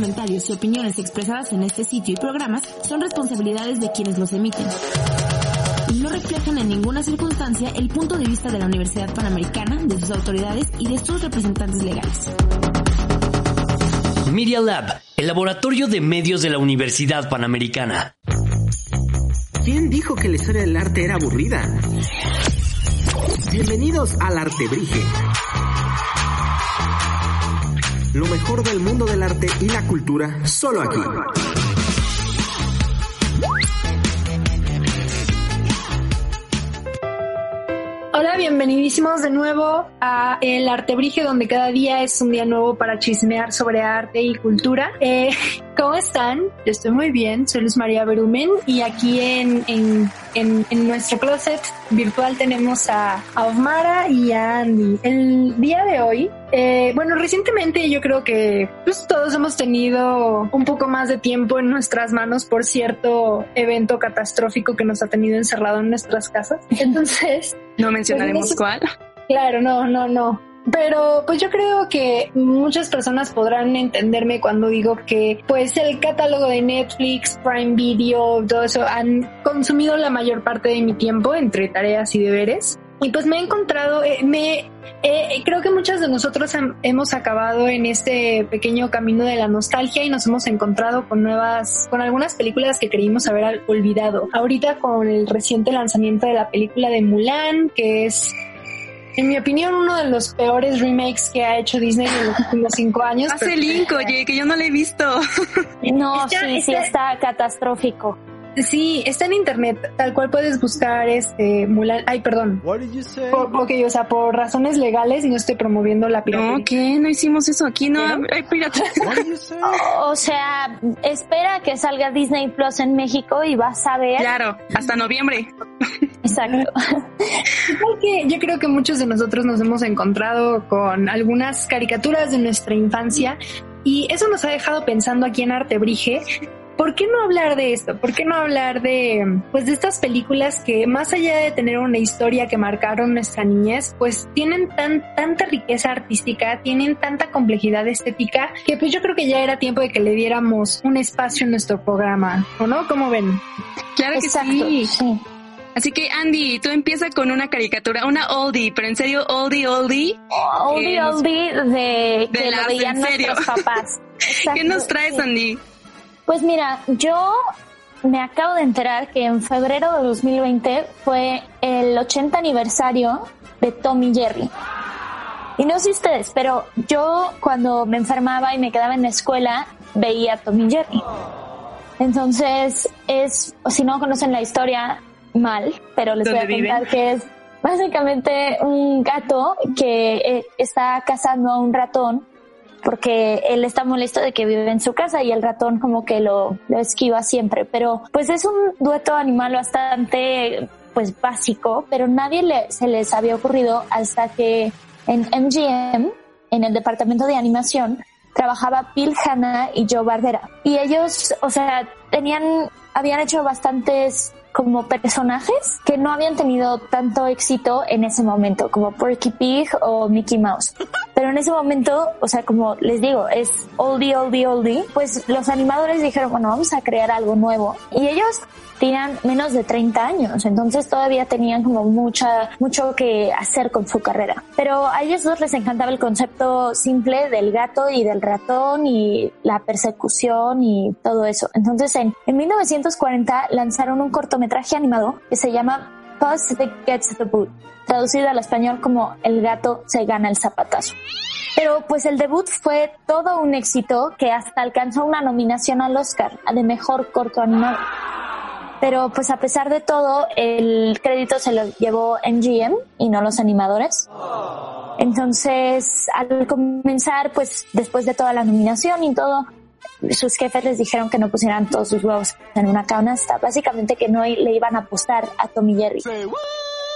Comentarios y opiniones expresadas en este sitio y programas son responsabilidades de quienes los emiten. Y no reflejan en ninguna circunstancia el punto de vista de la Universidad Panamericana, de sus autoridades y de sus representantes legales. Media Lab, el laboratorio de medios de la Universidad Panamericana. ¿Quién dijo que la historia del arte era aburrida? Bienvenidos al Artebrige. Lo mejor del mundo del arte y la cultura, solo aquí. Hola, bienvenidísimos de nuevo a El Artebrige, donde cada día es un día nuevo para chismear sobre arte y cultura. Eh, ¿Cómo están? Yo estoy muy bien, soy Luz María Berumen y aquí en, en, en, en nuestro closet virtual tenemos a, a Osmara y a Andy. El día de hoy, eh, bueno, recientemente yo creo que pues, todos hemos tenido un poco más de tiempo en nuestras manos por cierto evento catastrófico que nos ha tenido encerrado en nuestras casas. Entonces... no mencionaremos pues, cuál. Claro, no, no, no. Pero pues yo creo que muchas personas podrán entenderme cuando digo que pues el catálogo de Netflix, Prime Video, todo eso han consumido la mayor parte de mi tiempo entre tareas y deberes. Y pues me he encontrado, eh, me eh, creo que muchos de nosotros hem- hemos acabado en este pequeño camino de la nostalgia y nos hemos encontrado con nuevas, con algunas películas que creímos haber olvidado. Ahorita con el reciente lanzamiento de la película de Mulan, que es en mi opinión, uno de los peores remakes que ha hecho Disney en los últimos cinco años. Hace link, oye, que yo no la he visto. No, Está- sí, sí está- catastrófico. Sí, está en internet, tal cual puedes buscar este Mulan. Ay, perdón. Por, ok, o sea, por razones legales no estoy promoviendo la piratería. No, ¿qué? No hicimos eso aquí, no. Ay, pirata. O sea, espera que salga Disney Plus en México y vas a ver. Claro, hasta noviembre. Exacto. Igual que yo creo que muchos de nosotros nos hemos encontrado con algunas caricaturas de nuestra infancia y eso nos ha dejado pensando aquí en Artebrige. ¿Por qué no hablar de esto? ¿Por qué no hablar de, pues, de estas películas que más allá de tener una historia que marcaron nuestra niñez, pues tienen tan, tanta riqueza artística, tienen tanta complejidad estética, que pues yo creo que ya era tiempo de que le diéramos un espacio en nuestro programa, ¿o no? ¿Cómo ven? Claro que sí. sí. Así que Andy, tú empieza con una caricatura, una oldie, pero en serio oldie, oldie. Oldie, Eh, oldie de que de lo las, veían en serio. nuestros papás. ¿Qué nos traes, sí. Andy? Pues mira, yo me acabo de enterar que en febrero de 2020 fue el 80 aniversario de Tommy Jerry. Y no sé ustedes, pero yo cuando me enfermaba y me quedaba en la escuela veía Tommy Jerry. Entonces es, si no conocen la historia, mal, pero les voy a contar que es básicamente un gato que eh, está cazando a un ratón porque él está molesto de que vive en su casa y el ratón como que lo, lo esquiva siempre. Pero pues es un dueto animal bastante pues básico, pero nadie le, se les había ocurrido hasta que en MGM, en el departamento de animación, trabajaba Bill Hanna y Joe Barbera. Y ellos, o sea, tenían, habían hecho bastantes como personajes que no habían tenido tanto éxito en ese momento, como Porky Pig o Mickey Mouse. Pero en ese momento, o sea, como les digo, es oldie, oldie, oldie, pues los animadores dijeron, bueno, vamos a crear algo nuevo. Y ellos tenían menos de 30 años, entonces todavía tenían como mucha, mucho que hacer con su carrera. Pero a ellos dos les encantaba el concepto simple del gato y del ratón y la persecución y todo eso. Entonces en, en 1940 lanzaron un cortometraje animado que se llama Puss Gets the Boot, traducido al español como El gato se gana el zapatazo. Pero pues el debut fue todo un éxito que hasta alcanzó una nominación al Oscar de mejor corto animado. Pero pues a pesar de todo, el crédito se lo llevó MGM y no los animadores. Entonces, al comenzar, pues después de toda la nominación y todo, sus jefes les dijeron que no pusieran todos sus huevos en una canasta, básicamente que no le iban a apostar a Tommy Jerry.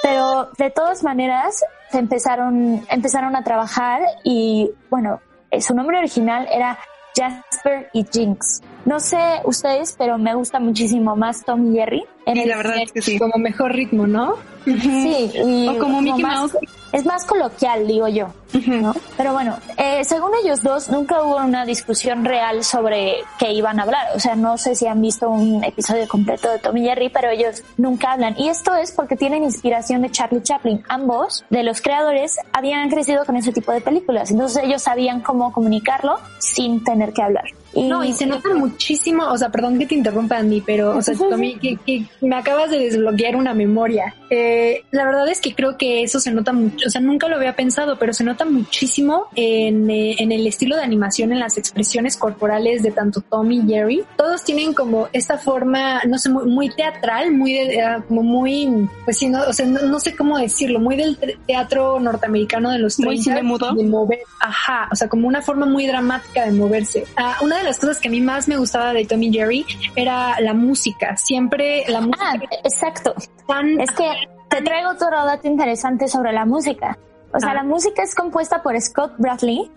Pero de todas maneras se empezaron, empezaron a trabajar y bueno, eh, su nombre original era Jasper y Jinx. No sé ustedes, pero me gusta muchísimo más Tom y Jerry. En y la verdad es que sí. Como mejor ritmo, ¿no? Sí, y o como Mickey Mouse. Es más coloquial, digo yo. ¿no? Pero bueno, eh, según ellos dos, nunca hubo una discusión real sobre qué iban a hablar. O sea, no sé si han visto un episodio completo de Tom y Jerry, pero ellos nunca hablan. Y esto es porque tienen inspiración de Charlie Chaplin. Ambos, de los creadores, habían crecido con ese tipo de películas. Entonces ellos sabían cómo comunicarlo sin tener que hablar. No, y se nota muchísimo, o sea, perdón que te interrumpa Andy, pero, o sea, Tommy, que, que, me acabas de desbloquear una memoria. Eh, la verdad es que creo que eso se nota mucho, o sea, nunca lo había pensado, pero se nota muchísimo en, eh, en el estilo de animación, en las expresiones corporales de tanto Tommy y Jerry. Todos tienen como esta forma, no sé, muy, muy teatral, muy, de, uh, como muy, pues sí, no, o sea, no, no, sé cómo decirlo, muy del teatro norteamericano de los 30. Muy mudo. De mover, ajá, o sea, como una forma muy dramática de moverse. Uh, una de las cosas que a mí más me gustaba de Tommy Jerry era la música. Siempre la música. Ah, exacto. Tan, es que te traigo otro dato interesante sobre la música. O sea, ah. la música es compuesta por Scott Bradley,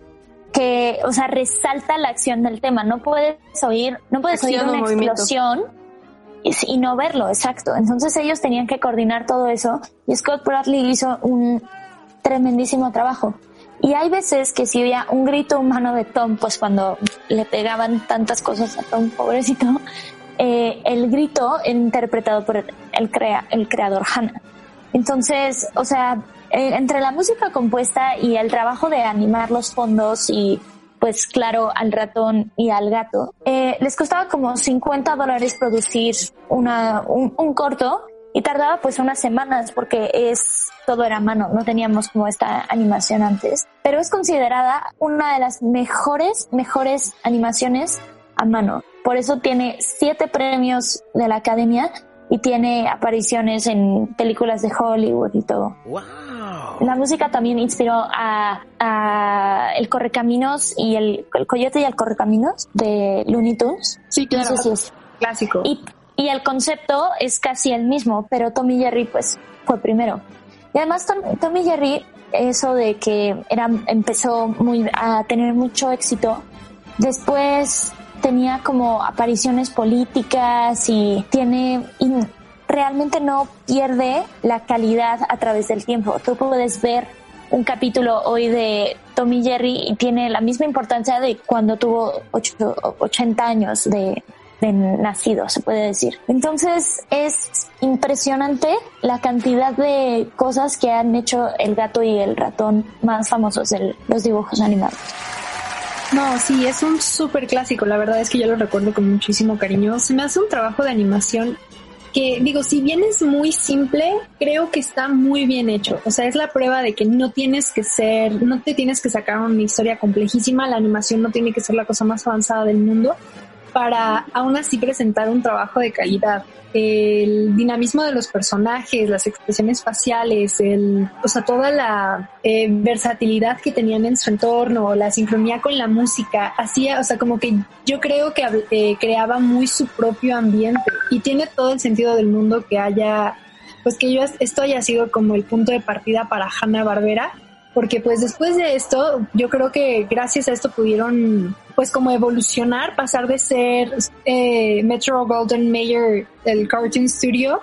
que, o sea, resalta la acción del tema. No puedes oír, no puedes acción oír una explosión y, y, no verlo, exacto. Entonces ellos tenían que coordinar todo eso y Scott Bradley hizo un tremendísimo trabajo. Y hay veces que si había un grito humano de Tom, pues cuando le pegaban tantas cosas a Tom, pobrecito, eh, el grito interpretado por el, el creador Hannah. Entonces, o sea, eh, entre la música compuesta y el trabajo de animar los fondos y pues claro, al ratón y al gato, eh, les costaba como 50 dólares producir una, un, un, corto y tardaba pues unas semanas porque es todo era a mano, no teníamos como esta animación antes, pero es considerada una de las mejores, mejores animaciones a mano. Por eso tiene siete premios de la academia y tiene apariciones en películas de Hollywood y todo. Wow. La música también inspiró a, a El Correcaminos y el, el, Coyote y el Correcaminos de Looney Tunes. Sí, claro. No sé si es. Clásico. Y, y el concepto es casi el mismo, pero Tommy Jerry pues fue primero. Y además Tom, Tommy Jerry, eso de que era, empezó muy, a tener mucho éxito, después tenía como apariciones políticas y tiene y realmente no pierde la calidad a través del tiempo. Tú puedes ver un capítulo hoy de Tommy Jerry y tiene la misma importancia de cuando tuvo 80 años de, de nacido, se puede decir. Entonces es impresionante la cantidad de cosas que han hecho el gato y el ratón más famosos de los dibujos animados. No, sí, es un súper clásico. La verdad es que yo lo recuerdo con muchísimo cariño. Se me hace un trabajo de animación que, digo, si bien es muy simple, creo que está muy bien hecho. O sea, es la prueba de que no tienes que ser, no te tienes que sacar una historia complejísima. La animación no tiene que ser la cosa más avanzada del mundo para aún así presentar un trabajo de calidad. El dinamismo de los personajes, las expresiones faciales, el, o sea, toda la eh, versatilidad que tenían en su entorno, la sincronía con la música, hacía, o sea, como que yo creo que eh, creaba muy su propio ambiente y tiene todo el sentido del mundo que haya, pues que yo, esto haya sido como el punto de partida para Hanna Barbera porque pues después de esto, yo creo que gracias a esto pudieron pues como evolucionar, pasar de ser eh, Metro Golden Mayer, el Cartoon Studio,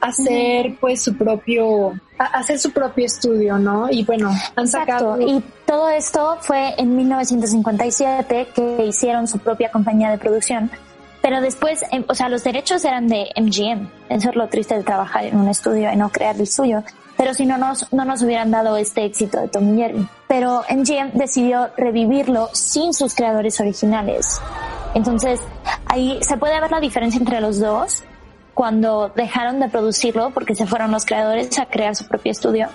a ser pues su propio, a hacer su propio estudio, ¿no? Y bueno, han sacado... Exacto. Y todo esto fue en 1957 que hicieron su propia compañía de producción. Pero después, o sea, los derechos eran de MGM. Eso es lo triste de trabajar en un estudio y no crear el suyo pero si no nos, no nos hubieran dado este éxito de Tom Jerry. Pero MGM decidió revivirlo sin sus creadores originales. Entonces, ahí se puede ver la diferencia entre los dos cuando dejaron de producirlo porque se fueron los creadores a crear su propio estudio.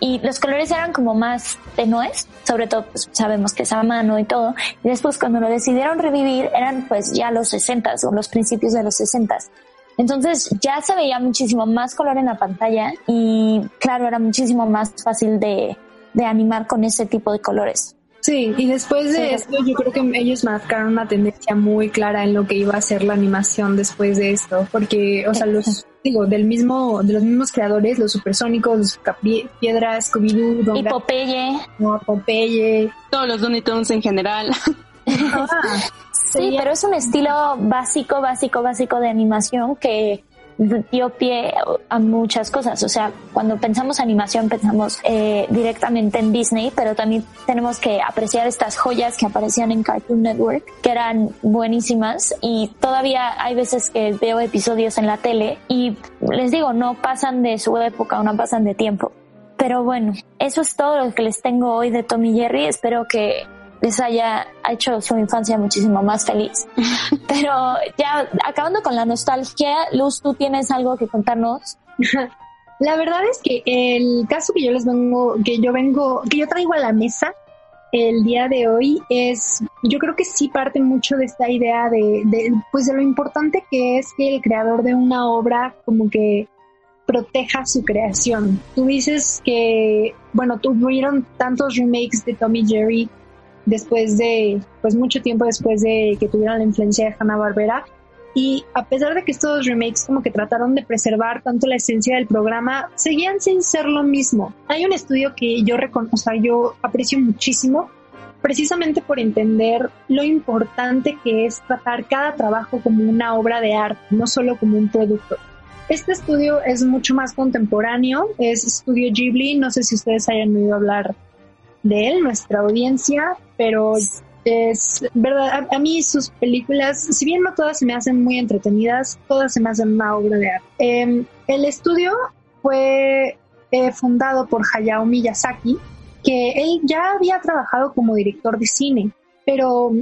Y los colores eran como más tenues, sobre todo pues, sabemos que es a mano y todo. Y después cuando lo decidieron revivir eran pues ya los 60 o los principios de los 60 entonces ya se veía muchísimo más color en la pantalla y claro, era muchísimo más fácil de, de animar con ese tipo de colores. Sí, y después de esto yo creo que ellos marcaron una tendencia muy clara en lo que iba a ser la animación después de esto, porque, o sea, los digo, del mismo, de los mismos creadores, los supersónicos, los piedras, Scooby-Doo, y Popeye. No, Popeye. Todos los Looney Tunes en general. Ah, sí, pero es un estilo básico, básico, básico de animación que dio pie a muchas cosas. O sea, cuando pensamos animación pensamos eh, directamente en Disney, pero también tenemos que apreciar estas joyas que aparecían en Cartoon Network, que eran buenísimas y todavía hay veces que veo episodios en la tele y les digo, no pasan de su época o no pasan de tiempo. Pero bueno, eso es todo lo que les tengo hoy de Tommy Jerry. Espero que les haya hecho su infancia muchísimo más feliz. Pero ya acabando con la nostalgia, Luz, ¿tú tienes algo que contarnos? La verdad es que el caso que yo les vengo, que yo vengo, que yo traigo a la mesa el día de hoy es, yo creo que sí parte mucho de esta idea de, de, pues de lo importante que es que el creador de una obra como que proteja su creación. Tú dices que, bueno, tuvieron tantos remakes de Tommy Jerry después de, pues mucho tiempo después de que tuvieran la influencia de Hanna-Barbera. Y a pesar de que estos remakes como que trataron de preservar tanto la esencia del programa, seguían sin ser lo mismo. Hay un estudio que yo reconozco, sea, yo aprecio muchísimo, precisamente por entender lo importante que es tratar cada trabajo como una obra de arte, no solo como un producto. Este estudio es mucho más contemporáneo, es Estudio Ghibli, no sé si ustedes hayan oído hablar de él, nuestra audiencia, pero es verdad, a, mí sus películas, si bien no todas se me hacen muy entretenidas, todas se me hacen una obra de arte. Em, el estudio fue eh, fundado por Hayao Miyazaki, que él ya había trabajado como director de cine, pero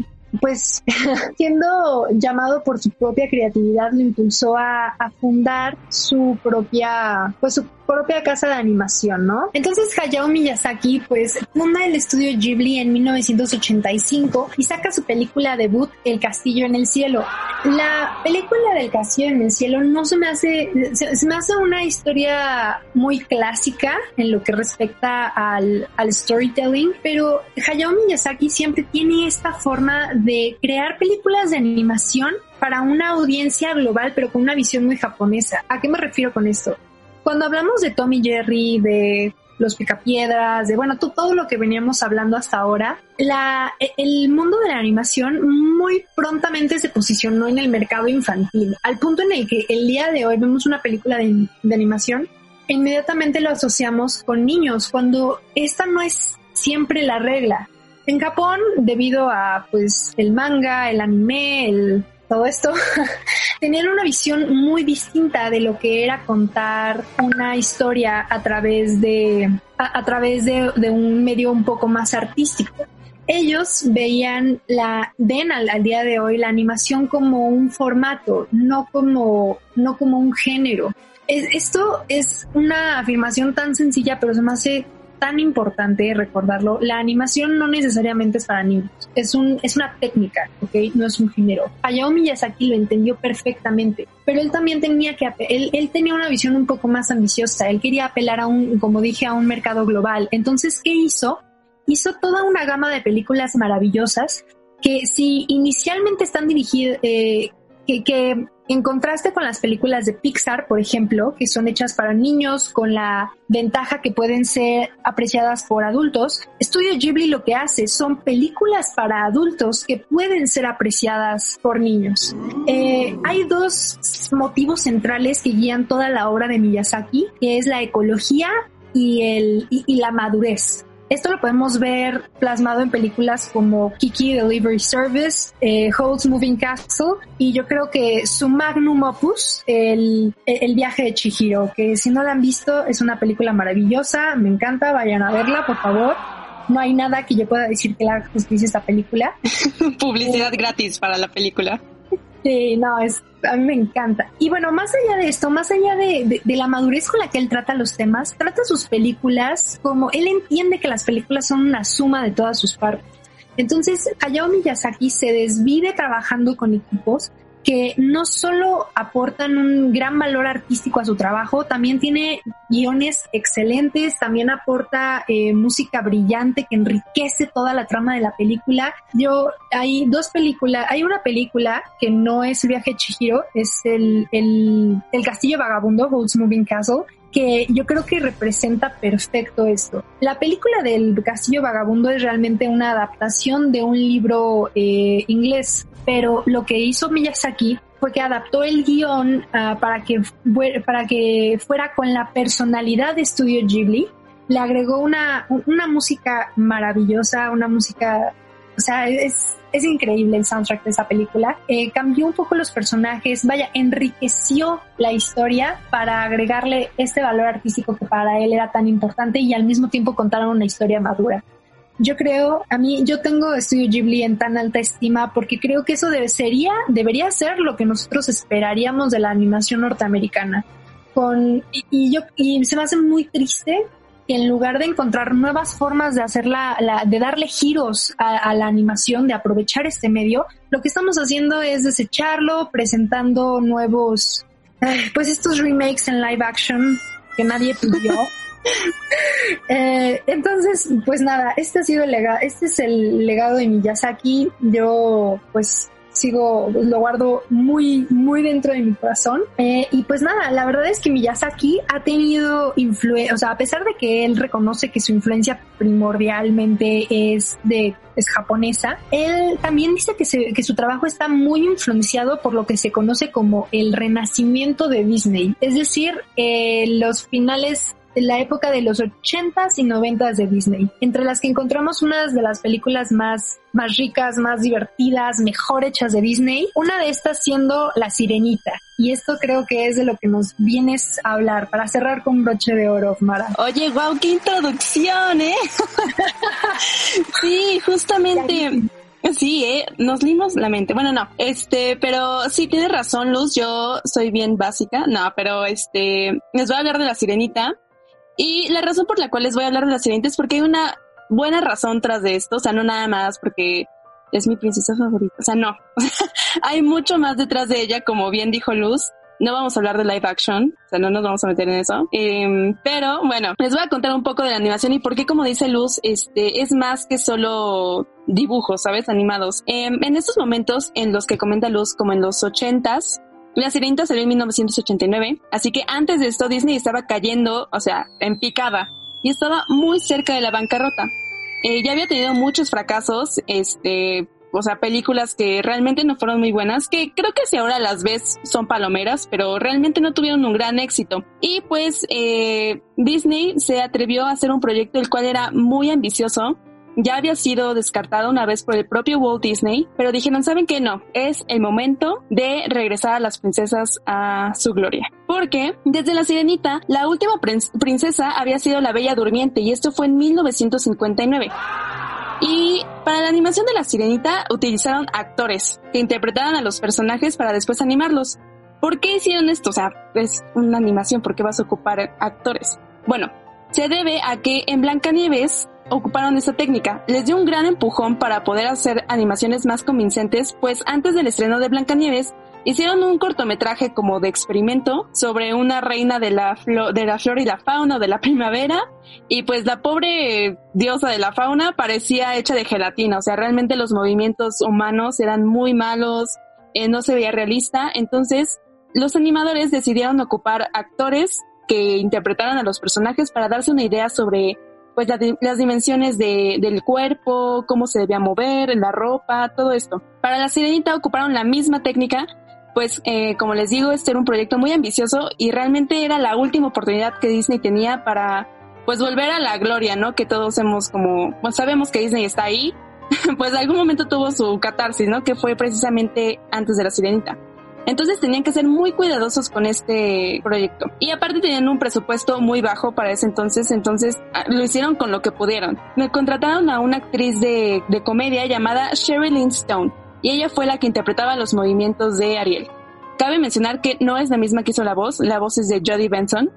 pues siendo llamado por su propia creatividad lo impulsó a, a, fundar su propia pues su propia casa de animación, ¿no? Entonces Hayao Miyazaki pues funda el estudio Ghibli en 1985 y saca su película debut El castillo en el cielo. La película del castillo en el cielo no se me hace se, me hace una historia muy clásica en lo que respecta al, al storytelling, pero Hayao Miyazaki siempre tiene esta forma de crear películas de animación para una audiencia global, pero con una visión muy japonesa. ¿A qué me refiero con esto? Cuando hablamos de Tommy Jerry, de los picapiedras, de bueno, todo lo que veníamos hablando hasta ahora, la, el mundo de la animación muy prontamente se posicionó en el mercado infantil, al punto en el que el día de hoy vemos una película de, de animación, e inmediatamente lo asociamos con niños, cuando esta no es siempre la regla. En Japón, debido a pues el manga, el anime, el todo esto, tenían una visión muy distinta de lo que era contar una historia a través de, a, través de, un medio un poco más artístico. Ellos veían la, ven al, día de hoy la animación como un formato, no como, no como un género. esto es una afirmación tan sencilla, pero se me hace tan importante recordarlo, la animación no necesariamente es para niños, es, un, es una técnica, ¿ok? No es un género. Hayao Miyazaki lo entendió perfectamente, pero él también tenía que, él, él tenía una visión un poco más ambiciosa, él quería apelar a un, como dije, a un mercado global. Entonces, ¿qué hizo? Hizo toda una gama de películas maravillosas que si inicialmente están dirigidas, eh, que, que en contraste con las películas de Pixar, por ejemplo, que son hechas para niños con la ventaja que pueden ser apreciadas por adultos, Studio Ghibli lo que hace son películas para adultos que pueden ser apreciadas por niños. Eh, hay dos motivos centrales que guían toda la obra de Miyazaki, que es la ecología y, el, y la madurez. Esto lo podemos ver plasmado en películas como Kiki Delivery Service, eh, Moving Castle y yo creo que su magnum opus, el, el viaje de Chihiro, que si no la han visto es una película maravillosa, me encanta, vayan a verla por favor no hay nada que yo pueda decir que la justicia esta película. Publicidad gratis para la película. Sí, no, es, a mí me encanta. Y bueno, más allá de esto, más allá de, de, la madurez con la que él trata los temas, trata sus películas como él entiende que las películas son una suma de todas sus partes. Entonces, Hayao Miyazaki se desvive trabajando con equipos que no solo aportan un gran valor artístico a su trabajo, también tiene guiones excelentes, también aporta eh, música brillante que enriquece toda la trama de la película. Yo, hay dos películas, hay una película que no es el viaje Chihiro, es el, el, el Castillo Vagabundo, Holds Moving Castle, que yo creo que representa perfecto esto. La película del Castillo Vagabundo es realmente una adaptación de un libro eh, inglés, pero lo que hizo Miyazaki fue que adaptó el guion ah, para, que para que fuera con la personalidad de Studio Ghibli. Le agregó una, una música maravillosa, una música, o sea, es, es increíble el soundtrack de esa película. Eh, cambió un poco los personajes, vaya, enriqueció la historia para agregarle este valor artístico que para él era tan importante y al mismo tiempo contaron una historia madura. Yo creo, a mí, yo tengo Studio Ghibli en tan alta estima porque creo que eso debe, sería, debería ser lo que nosotros esperaríamos de la animación norteamericana. Con, y, yo, y se me hace muy triste en lugar de encontrar nuevas formas de hacerla, de darle giros a, la animación, de aprovechar este medio, lo que estamos haciendo es desecharlo, presentando nuevos, eh, pues estos remakes en live action que nadie pidió. Eh, entonces, pues nada, este ha sido el legado, este es el legado de Miyazaki. Yo, pues sigo, lo guardo muy, muy dentro de mi corazón. Eh, y pues nada, la verdad es que Miyazaki ha tenido influencia, o sea, a pesar de que él reconoce que su influencia primordialmente es de es japonesa, él también dice que, que su trabajo está muy influenciado por lo que se conoce como el renacimiento de Disney, es decir, eh, los finales la época de los 80s y 90s de Disney, entre las que encontramos unas de las películas más, más ricas, más divertidas, mejor hechas de Disney, una de estas siendo La Sirenita. Y esto creo que es de lo que nos vienes a hablar para cerrar con broche de oro, Mara. Oye, wow, qué introducción, ¿eh? sí, justamente. Sí, eh, nos limos la mente. Bueno, no, este, pero sí tienes razón, Luz. Yo soy bien básica. No, pero este, les voy a hablar de la sirenita. Y la razón por la cual les voy a hablar de la sirenita es porque hay una buena razón tras de esto, o sea, no nada más porque es mi princesa favorita, o sea, no. hay mucho más detrás de ella, como bien dijo Luz. No vamos a hablar de live action, o sea, no nos vamos a meter en eso. Em, pero bueno, les voy a contar un poco de la animación y por qué, como dice Luz, este es más que solo dibujos, ¿sabes? Animados. Em, en estos momentos en los que comenta Luz, como en los ochentas, la Sirenita salió en 1989, así que antes de esto Disney estaba cayendo, o sea, en picada, y estaba muy cerca de la bancarrota. Eh, ya había tenido muchos fracasos, este, o sea, películas que realmente no fueron muy buenas, que creo que si ahora las ves son palomeras, pero realmente no tuvieron un gran éxito. Y pues eh, Disney se atrevió a hacer un proyecto el cual era muy ambicioso, ya había sido descartada una vez por el propio Walt Disney, pero dijeron, ¿saben qué? No, es el momento de regresar a las princesas a su gloria. Porque desde la sirenita, la última princesa había sido la Bella Durmiente y esto fue en 1959. Y para la animación de la sirenita utilizaron actores que interpretaran a los personajes para después animarlos. ¿Por qué hicieron esto? O sea, es una animación, ¿por qué vas a ocupar actores? Bueno, se debe a que en Blancanieves ocuparon esta técnica. Les dio un gran empujón para poder hacer animaciones más convincentes, pues antes del estreno de Blancanieves hicieron un cortometraje como de experimento sobre una reina de la, de la flor y la fauna de la primavera y pues la pobre diosa de la fauna parecía hecha de gelatina, o sea, realmente los movimientos humanos eran muy malos, eh, no se veía realista, entonces los animadores decidieron ocupar actores que interpretaran a los personajes para darse una idea sobre pues las dimensiones del cuerpo, cómo se debía mover, la ropa, todo esto. Para la sirenita ocuparon la misma técnica, pues eh, como les digo, este era un proyecto muy ambicioso y realmente era la última oportunidad que Disney tenía para pues volver a la gloria, ¿no? Que todos hemos como, pues sabemos que Disney está ahí, pues algún momento tuvo su catarsis, ¿no? Que fue precisamente antes de la sirenita. Entonces tenían que ser muy cuidadosos con este proyecto. Y aparte tenían un presupuesto muy bajo para ese entonces, entonces ah, lo hicieron con lo que pudieron. Me contrataron a una actriz de, comedia llamada Sherilyn Stone y ella fue la que interpretaba los movimientos de Ariel. Cabe mencionar que no es la misma que hizo la voz, la voz es de Jodie Benson.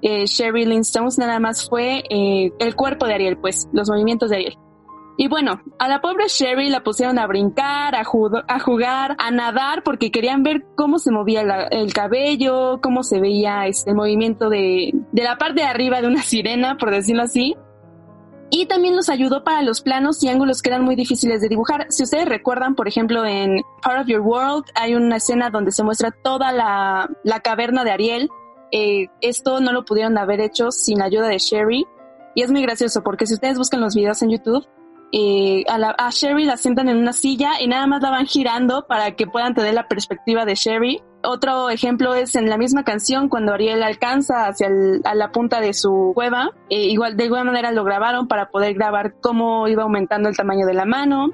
Eh, Sherry Lynn Stones nada más fue eh, el cuerpo de Ariel, pues, los movimientos de Ariel. Y bueno, a la pobre Sherry la pusieron a brincar, a, a jugar, a nadar, porque querían ver cómo se movía el cabello, cómo se veía este movimiento de, de la parte de arriba de una sirena, por decirlo así. Y también nos ayudó para los planos y ángulos que eran muy difíciles de dibujar. Si ustedes recuerdan, por ejemplo, en Part of Your World hay una escena donde se muestra toda la, la caverna de Ariel. Eh, esto no lo pudieron haber hecho sin la ayuda de Sherry. Y es muy gracioso porque si ustedes buscan los videos en YouTube, eh, a, la, a Sherry la sientan en una silla y nada más la van girando para que puedan tener la perspectiva de Sherry. Otro ejemplo es en la misma canción cuando Ariel alcanza hacia a la punta de su cueva. Eh, igual de igual manera lo grabaron para poder grabar cómo iba aumentando el tamaño de la mano.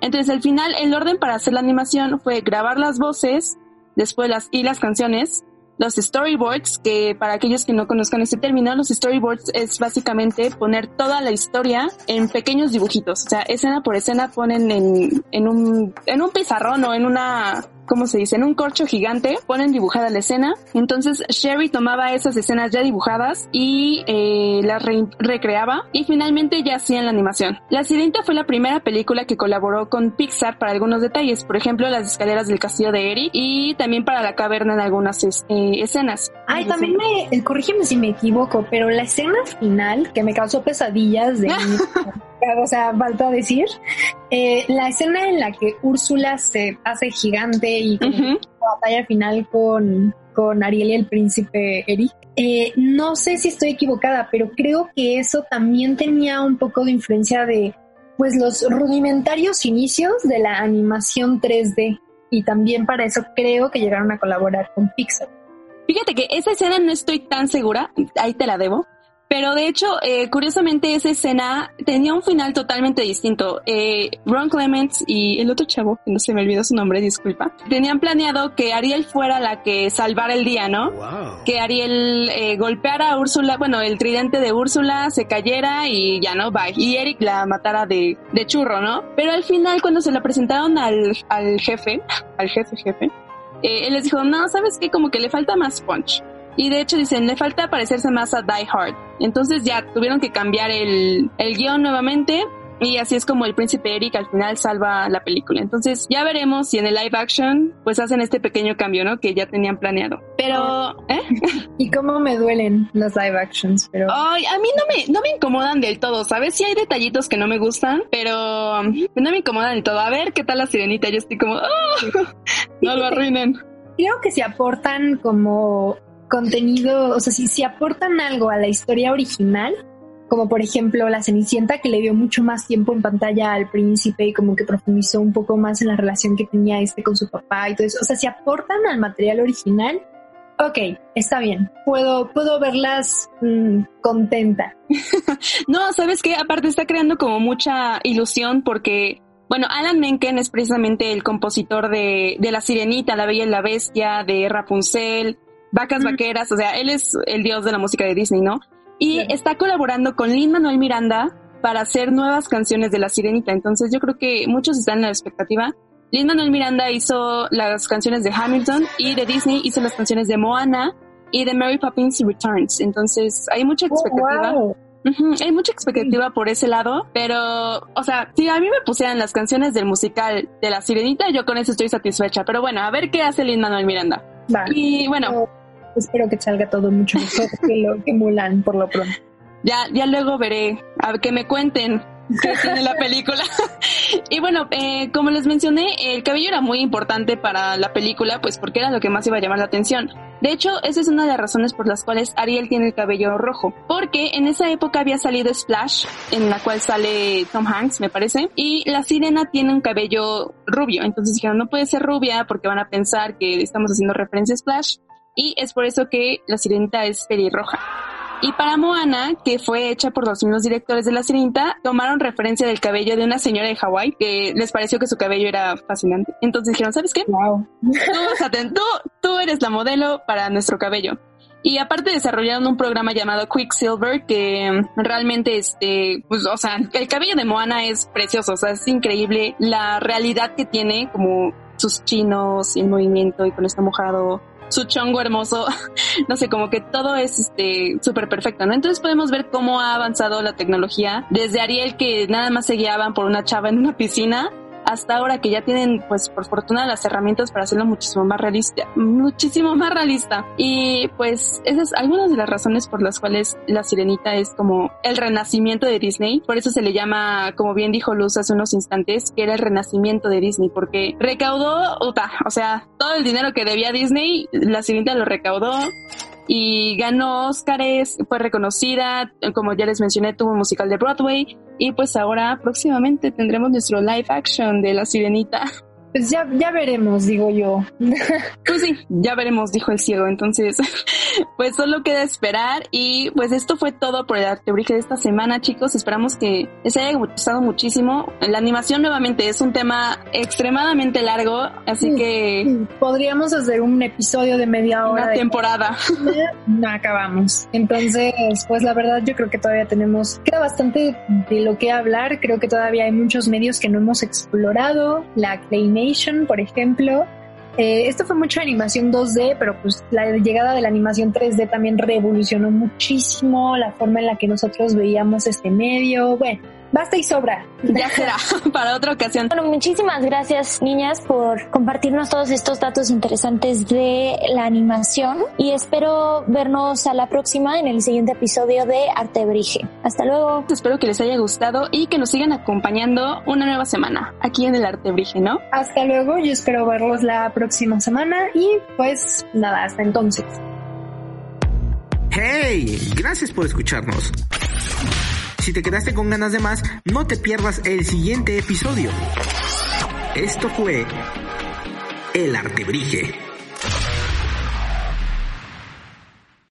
Entonces al final el orden para hacer la animación fue grabar las voces, después las y las canciones, los storyboards, que para aquellos que no conozcan este término, los storyboards es básicamente poner toda la historia en pequeños dibujitos. O sea, escena por escena ponen en, en un, en un pizarrón o en una ¿cómo se dice? En un corcho gigante ponen dibujada la escena. Entonces Sherry tomaba esas escenas ya dibujadas y eh, las recreaba y finalmente ya hacían la animación. La Sirenita fue la primera película que colaboró con Pixar para algunos detalles, por ejemplo las escaleras del castillo de Eric y también para la caverna en algunas eh, escenas. Ay, también me, eh, corrígeme si me equivoco, pero la escena final que me causó pesadillas de... o sea, falta decir, eh, la escena en la que Úrsula se hace gigante y la batalla final con, con Ariel y el príncipe Eric, eh, no sé si estoy equivocada, pero creo que eso también tenía un poco de influencia de pues los rudimentarios inicios de la animación 3D y también para eso creo que llegaron a colaborar con Pixar. Fíjate que esa escena no estoy tan segura, ahí te la debo, pero de hecho, eh, curiosamente, esa escena tenía un final totalmente distinto. Eh, Ron Clements y el otro chavo, que no se me olvidó su nombre, disculpa, tenían planeado que Ariel fuera la que salvara el día, ¿no? Que Ariel eh, golpeara a Úrsula, bueno, el tridente de Úrsula se cayera y ya no, bye. Y Eric la matara de, de churro, ¿no? Pero al final, cuando se la presentaron al, al jefe, al jefe jefe, eh, él les dijo, no, ¿sabes qué? Como que le falta más punch. Y de hecho dicen, le falta parecerse más a Die Hard. Entonces ya tuvieron que cambiar el, el guion nuevamente y así es como el príncipe Eric al final salva la película. Entonces ya veremos si en el live action pues hacen este pequeño cambio, ¿no? Que ya tenían planeado. Pero, ¿eh? Y cómo me duelen los live actions, pero... Ay, a mí no me, no me incomodan del todo, ¿sabes? Sí hay detallitos que no me gustan, pero no me incomodan del todo. A ver qué tal la sirenita. Yo estoy como, ¡Oh! no lo arruinen. Creo que si aportan como contenido, o sea, si, aportan algo a la historia original, como por ejemplo la Cenicienta que le dio mucho más tiempo en pantalla al príncipe y como que profundizó un poco más en la relación que tenía este con su papá y todo eso. O sea, si aportan al material original, ok, está bien, puedo, puedo verlas mm, contenta. no, sabes que aparte está creando como mucha ilusión porque bueno, Alan Menken es precisamente el compositor de, de La Sirenita, La Bella y la Bestia, de Rapunzel, vacas vaqueras, o sea, él es el dios de la música de Disney, ¿no? Y está colaborando con Lin Manuel Miranda para hacer nuevas canciones de La Sirenita. Entonces yo creo que muchos están en la expectativa. Lin Manuel Miranda hizo las canciones de Hamilton y de Disney hizo las canciones de Moana y de Mary Poppins Returns. Entonces hay mucha oh, expectativa. Hay mucha expectativa por ese lado, pero, o sea, si a mí me pusieran las canciones del musical de La Sirenita, yo con eso estoy satisfecha. Pero bueno, a ver qué hace Lin Manuel Miranda. Y bueno, espero que salga todo mucho mejor que lo que Mulan por lo pronto. Ya, ya luego veré, a que me cuenten qué tiene la película. y bueno, eh, como les mencioné, el cabello era muy importante para la película, pues porque era lo que más iba a llamar la atención. De hecho, esa es una de las razones por las cuales Ariel tiene el cabello rojo, porque en esa época había salido Splash, en la cual sale Tom Hanks, me parece, y la sirena tiene un cabello rubio, entonces dijeron, no puede ser rubia porque van a pensar que estamos haciendo referencia a Splash, y es por eso que la sirenita es pelirroja. Y para Moana, que fue hecha por los mismos directores de La Sirenita, tomaron referencia del cabello de una señora de Hawái que les pareció que su cabello era fascinante. Entonces dijeron, ¿sabes qué? Wow. Tú, tú eres la modelo para nuestro cabello. Y aparte desarrollaron un programa llamado Quicksilver que realmente, este, pues, o sea, el cabello de Moana es precioso, o sea, es increíble la realidad que tiene como sus chinos y el movimiento y cuando está mojado su chongo hermoso, no sé, como que todo es este súper perfecto, ¿no? Entonces podemos ver cómo ha avanzado la tecnología desde Ariel que nada más se guiaban por una chava en una piscina hasta ahora que ya tienen, pues por fortuna, las herramientas para hacerlo muchísimo más realista, muchísimo más realista. Y pues esas algunas de las razones por las cuales La Sirenita es como el renacimiento de Disney. Por eso se le llama, como bien dijo Luz hace unos instantes, que era el renacimiento de Disney, porque recaudó, o sea, todo el dinero que debía Disney, La Sirenita lo recaudó y ganó Oscars, fue reconocida, como ya les mencioné, tuvo un musical de Broadway y pues ahora próximamente tendremos nuestro live action de La Sirenita. Pues ya, ya veremos, digo yo. Pues sí, ya veremos, dijo el ciego. Entonces, pues solo queda esperar. Y pues esto fue todo por el artebrige de esta semana, chicos. Esperamos que les haya gustado muchísimo. La animación nuevamente es un tema extremadamente largo, así que... Podríamos hacer un episodio de media hora. Una temporada. No acabamos. Entonces, pues la verdad yo creo que todavía tenemos, queda bastante de lo que hablar. Creo que todavía hay muchos medios que no hemos explorado. La Por ejemplo. Eh, esto fue mucho animación 2D, pero pues la llegada de la animación 3D también revolucionó muchísimo la forma en la que nosotros veíamos este medio. Bueno, basta y sobra. Ya será para otra ocasión. Bueno, muchísimas gracias, niñas, por compartirnos todos estos datos interesantes de la animación y espero vernos a la próxima en el siguiente episodio de Arte Brige. Hasta luego. Espero que les haya gustado y que nos sigan acompañando una nueva semana aquí en el Arte Brige, ¿no? Hasta luego, yo espero verlos la próxima semana y pues nada, hasta entonces. ¡Hey! Gracias por escucharnos. Si te quedaste con ganas de más, no te pierdas el siguiente episodio. Esto fue El Artebrige.